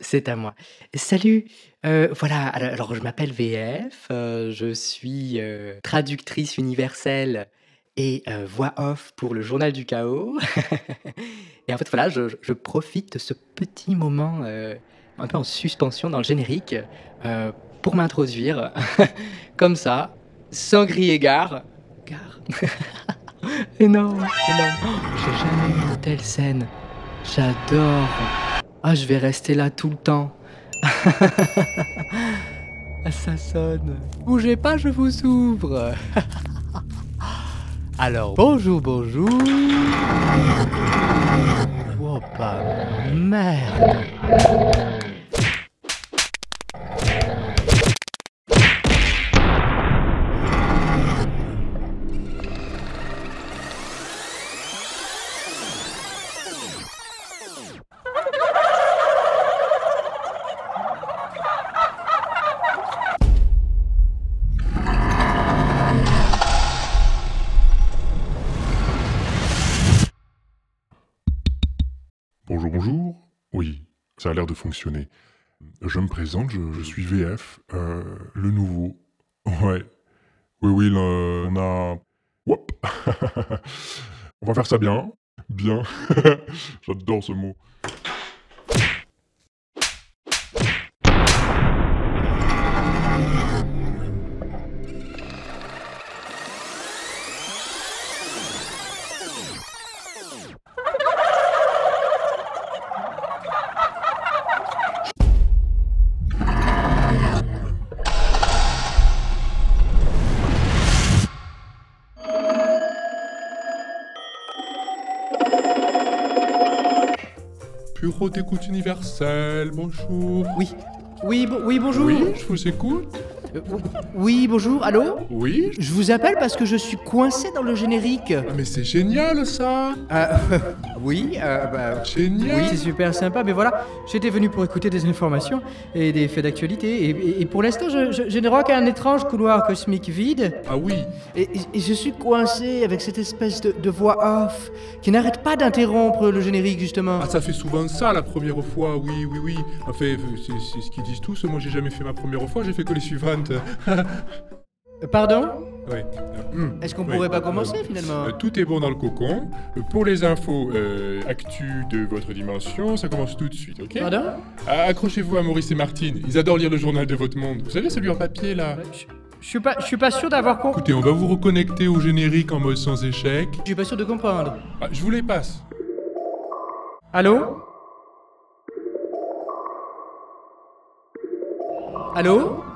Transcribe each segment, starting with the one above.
C'est à moi. Salut, heu, voilà, alors je m'appelle VF, heu, je suis, heu, traductrice universelle et voix off pour le Journal du Chaos et en fait, voilà, je profite de ce petit moment, un peu en suspension dans le générique, pour m'introduire comme ça, sans crier gare. Gare? Énorme, énorme. Oh, J'ai jamais eu une telle scène. J'adore. Ah, je vais rester là tout le temps. Ça sonne. Bougez pas, je vous ouvre. Alors, bonjour, bonjour. Oh, bah, merde. Ça a l'air de fonctionner. Je me présente, je, suis VF, euh, le nouveau. Ouais. Oui, oui, on a... Wop On va faire ça bien. Bien. J'adore ce mot. Bureau d'écoute universelle, bonjour. Oui. Oui, bon- oui, bonjour. Oui, je vous écoute. Euh, oui, bonjour, allô Oui. Je vous appelle parce que je suis coincé dans le générique. Ah, mais c'est génial ça Ah, oui, euh, bah, Génial oui, c'est super sympa, mais voilà, j'étais venu pour écouter des informations et des faits d'actualité, et, et- et pour l'instant, je, je- je n'ai droit qu'à un étrange couloir cosmique vide, Ah oui, et, je suis coincé avec cette espèce de, de voix off qui n'arrête pas d'interrompre le générique, justement. Ah, ça fait souvent ça la première fois, oui, oui, oui. Enfin, c'est c'est ce qu'ils disent tous. Moi, j'ai jamais fait ma première fois, j'ai fait que les suivantes. Euh, Pardon ouais. Est-ce qu'on Oui. pourrait pas commencer, finalement Euh, tout est bon dans le cocon. Euh, pour les infos euh, actu de votre dimension, ça commence tout de suite, ok Pardon Ah, Accrochez-vous à Maurice et Martine. Ils adorent lire le journal de votre monde. Vous savez, celui en papier là je, je suis pas, je suis pas sûr d'avoir compris. Écoutez, on va vous reconnecter au générique en mode sans échec. Je suis pas sûr de comprendre. Ah, je vous les passe. Allô Allô 1,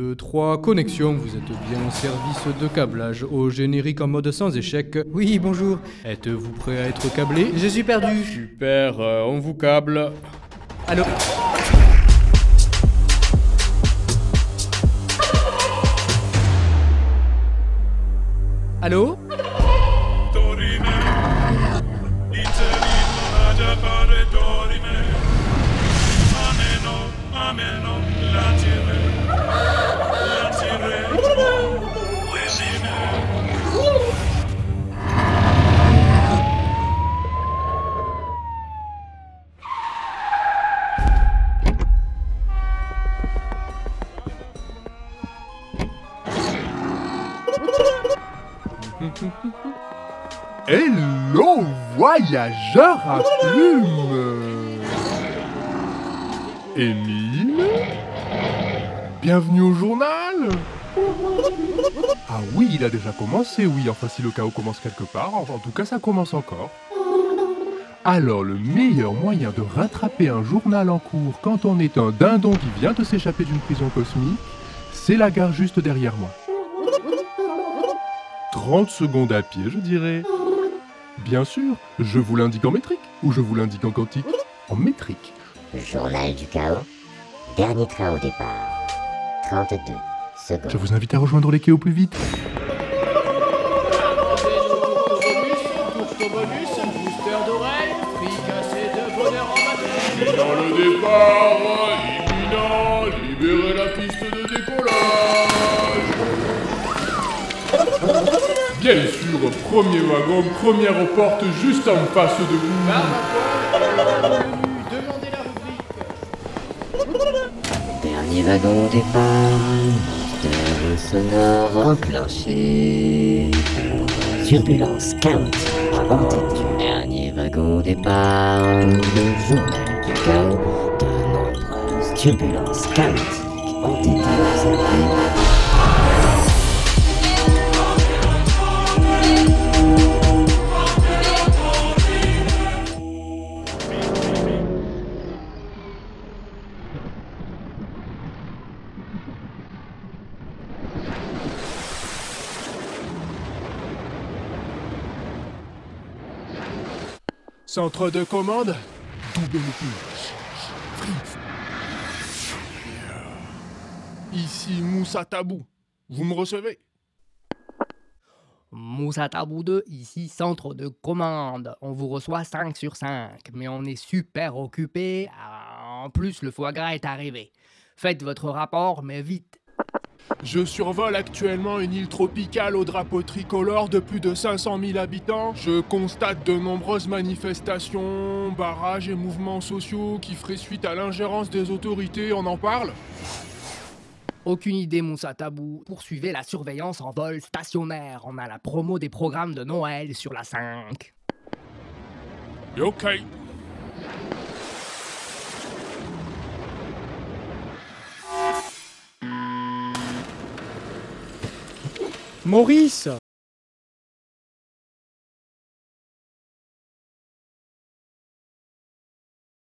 2, 3, connexion, vous êtes bien en service de câblage au générique en mode sans échec. Oui, bonjour. Êtes-vous prêt à être câblé? Je suis perdu. Super, euh, on vous câble. Allô? Allô? Dorime, Hello, voyageur à plumes Émile Bienvenue au journal Ah oui, il a déjà commencé, oui, enfin si le chaos commence quelque part, en tout cas ça commence encore. Alors le meilleur moyen de rattraper un journal en cours quand on est un dindon qui vient de s'échapper d'une prison cosmique, c'est la gare juste derrière moi. 30 secondes à pied, je dirais. Bien sûr, je vous l'indique en métrique ou je vous l'indique en quantique En métrique. Le journal du chaos. Dernier train au départ. 32 secondes. Je vous invite à rejoindre les quais au plus vite. Dans le départ Bien sûr, premier wagon, première porte juste en face de vous. Demandez la rubrique. Dernier wagon au départ, mystère sonore enclenché. Turbulence chaotique avant du dernier wagon au départ, le journal du chaos. De nombreuses turbulences chaotiques ont été observées. Centre de commande Ici Moussa Tabou. Vous me recevez? Moussa Tabou 2, ici centre de commande. On vous reçoit 5 sur 5, mais on est super occupé. Ah, En plus, le foie gras est arrivé. Faites votre rapport, mais vite. Je survole actuellement une île tropicale au drapeau tricolore de plus de 500 000 habitants. Je constate de nombreuses manifestations, barrages et mouvements sociaux qui feraient suite à l'ingérence des autorités. On en parle? Aucune idée, Moussa Tabou. Poursuivez la surveillance en vol stationnaire. On a la promo des programmes de Noël sur la 5. Ok. Maurice